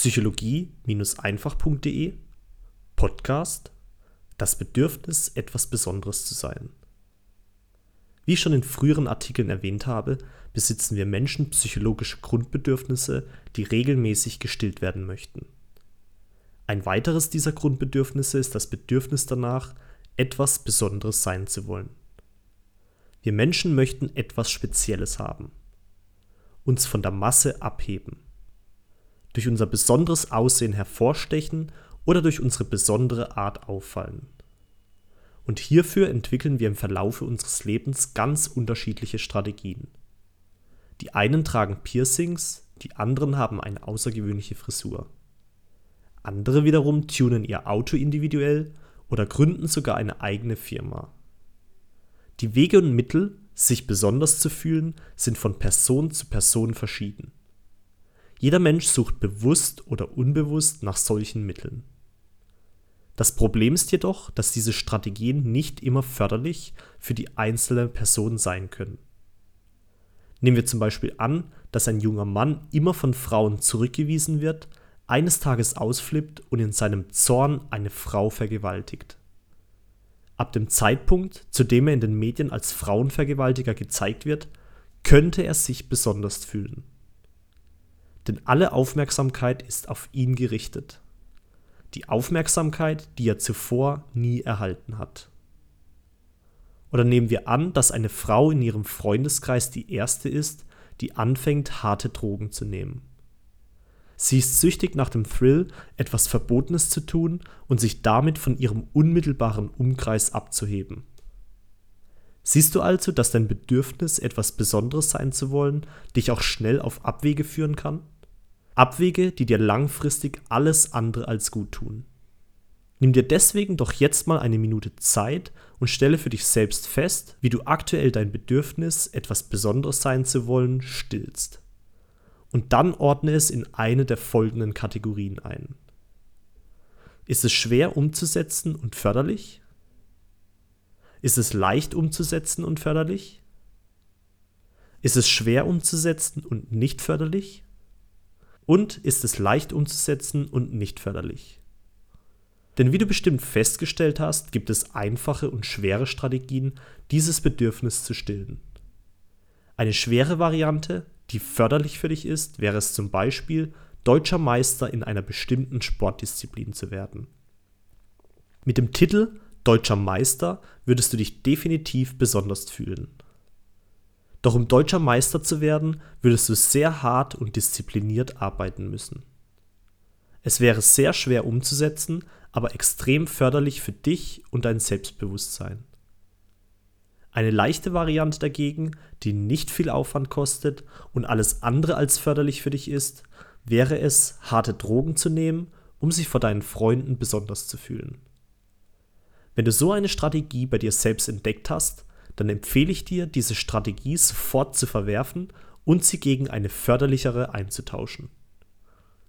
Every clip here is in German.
psychologie-einfach.de Podcast Das Bedürfnis, etwas Besonderes zu sein. Wie ich schon in früheren Artikeln erwähnt habe, besitzen wir Menschen psychologische Grundbedürfnisse, die regelmäßig gestillt werden möchten. Ein weiteres dieser Grundbedürfnisse ist das Bedürfnis danach, etwas Besonderes sein zu wollen. Wir Menschen möchten etwas Spezielles haben, uns von der Masse abheben, durch unser besonderes Aussehen hervorstechen oder durch unsere besondere Art auffallen. Und hierfür entwickeln wir im Verlaufe unseres Lebens ganz unterschiedliche Strategien. Die einen tragen Piercings, die anderen haben eine außergewöhnliche Frisur. Andere wiederum tunen ihr Auto individuell oder gründen sogar eine eigene Firma. Die Wege und Mittel, sich besonders zu fühlen, sind von Person zu Person verschieden. Jeder Mensch sucht bewusst oder unbewusst nach solchen Mitteln. Das Problem ist jedoch, dass diese Strategien nicht immer förderlich für die einzelne Person sein können. Nehmen wir zum Beispiel an, dass ein junger Mann immer von Frauen zurückgewiesen wird, eines Tages ausflippt und in seinem Zorn eine Frau vergewaltigt. Ab dem Zeitpunkt, zu dem er in den Medien als Frauenvergewaltiger gezeigt wird, könnte er sich besonders fühlen. Denn alle Aufmerksamkeit ist auf ihn gerichtet. Die Aufmerksamkeit, die er zuvor nie erhalten hat. Oder nehmen wir an, dass eine Frau in ihrem Freundeskreis die erste ist, die anfängt, harte Drogen zu nehmen. Sie ist süchtig nach dem Thrill, etwas Verbotenes zu tun und sich damit von ihrem unmittelbaren Umkreis abzuheben. Siehst du also, dass dein Bedürfnis, etwas Besonderes sein zu wollen, dich auch schnell auf Abwege führen kann? Abwege, die dir langfristig alles andere als gut tun. Nimm dir deswegen doch jetzt mal eine Minute Zeit und stelle für dich selbst fest, wie du aktuell dein Bedürfnis, etwas Besonderes sein zu wollen, stillst und dann ordne es in eine der folgenden Kategorien ein. Ist es schwer umzusetzen und förderlich? Ist es leicht umzusetzen und förderlich? Ist es schwer umzusetzen und nicht förderlich? Und ist es leicht umzusetzen und nicht förderlich? Denn wie du bestimmt festgestellt hast, gibt es einfache und schwere Strategien, dieses Bedürfnis zu stillen. Eine schwere Variante die förderlich für dich ist, wäre es zum Beispiel, deutscher Meister in einer bestimmten Sportdisziplin zu werden. Mit dem Titel Deutscher Meister würdest du dich definitiv besonders fühlen. Doch um deutscher Meister zu werden, würdest du sehr hart und diszipliniert arbeiten müssen. Es wäre sehr schwer umzusetzen, aber extrem förderlich für dich und dein Selbstbewusstsein. Eine leichte Variante dagegen, die nicht viel Aufwand kostet und alles andere als förderlich für dich ist, wäre es, harte Drogen zu nehmen, um sich vor deinen Freunden besonders zu fühlen. Wenn du so eine Strategie bei dir selbst entdeckt hast, dann empfehle ich dir, diese Strategie sofort zu verwerfen und sie gegen eine förderlichere einzutauschen.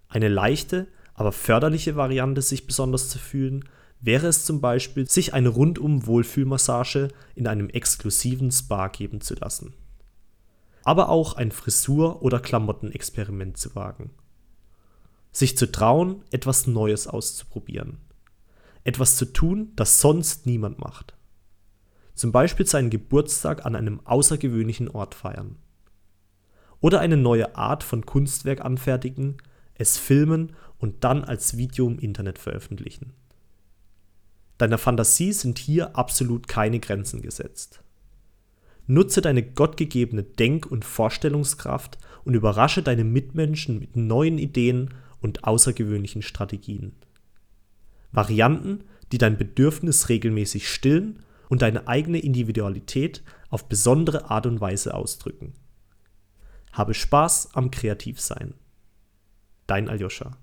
Eine leichte, aber förderliche Variante, sich besonders zu fühlen, wäre es zum Beispiel, sich eine rundum Wohlfühlmassage in einem exklusiven Spa geben zu lassen. Aber auch ein Frisur- oder Klamottenexperiment zu wagen. Sich zu trauen, etwas Neues auszuprobieren. Etwas zu tun, das sonst niemand macht. Zum Beispiel seinen Geburtstag an einem außergewöhnlichen Ort feiern. Oder eine neue Art von Kunstwerk anfertigen, es filmen und dann als Video im Internet veröffentlichen. Deiner Fantasie sind hier absolut keine Grenzen gesetzt. Nutze deine gottgegebene Denk- und Vorstellungskraft und überrasche deine Mitmenschen mit neuen Ideen und außergewöhnlichen Strategien. Varianten, die dein Bedürfnis regelmäßig stillen und deine eigene Individualität auf besondere Art und Weise ausdrücken. Habe Spaß am Kreativsein. Dein Aljoscha.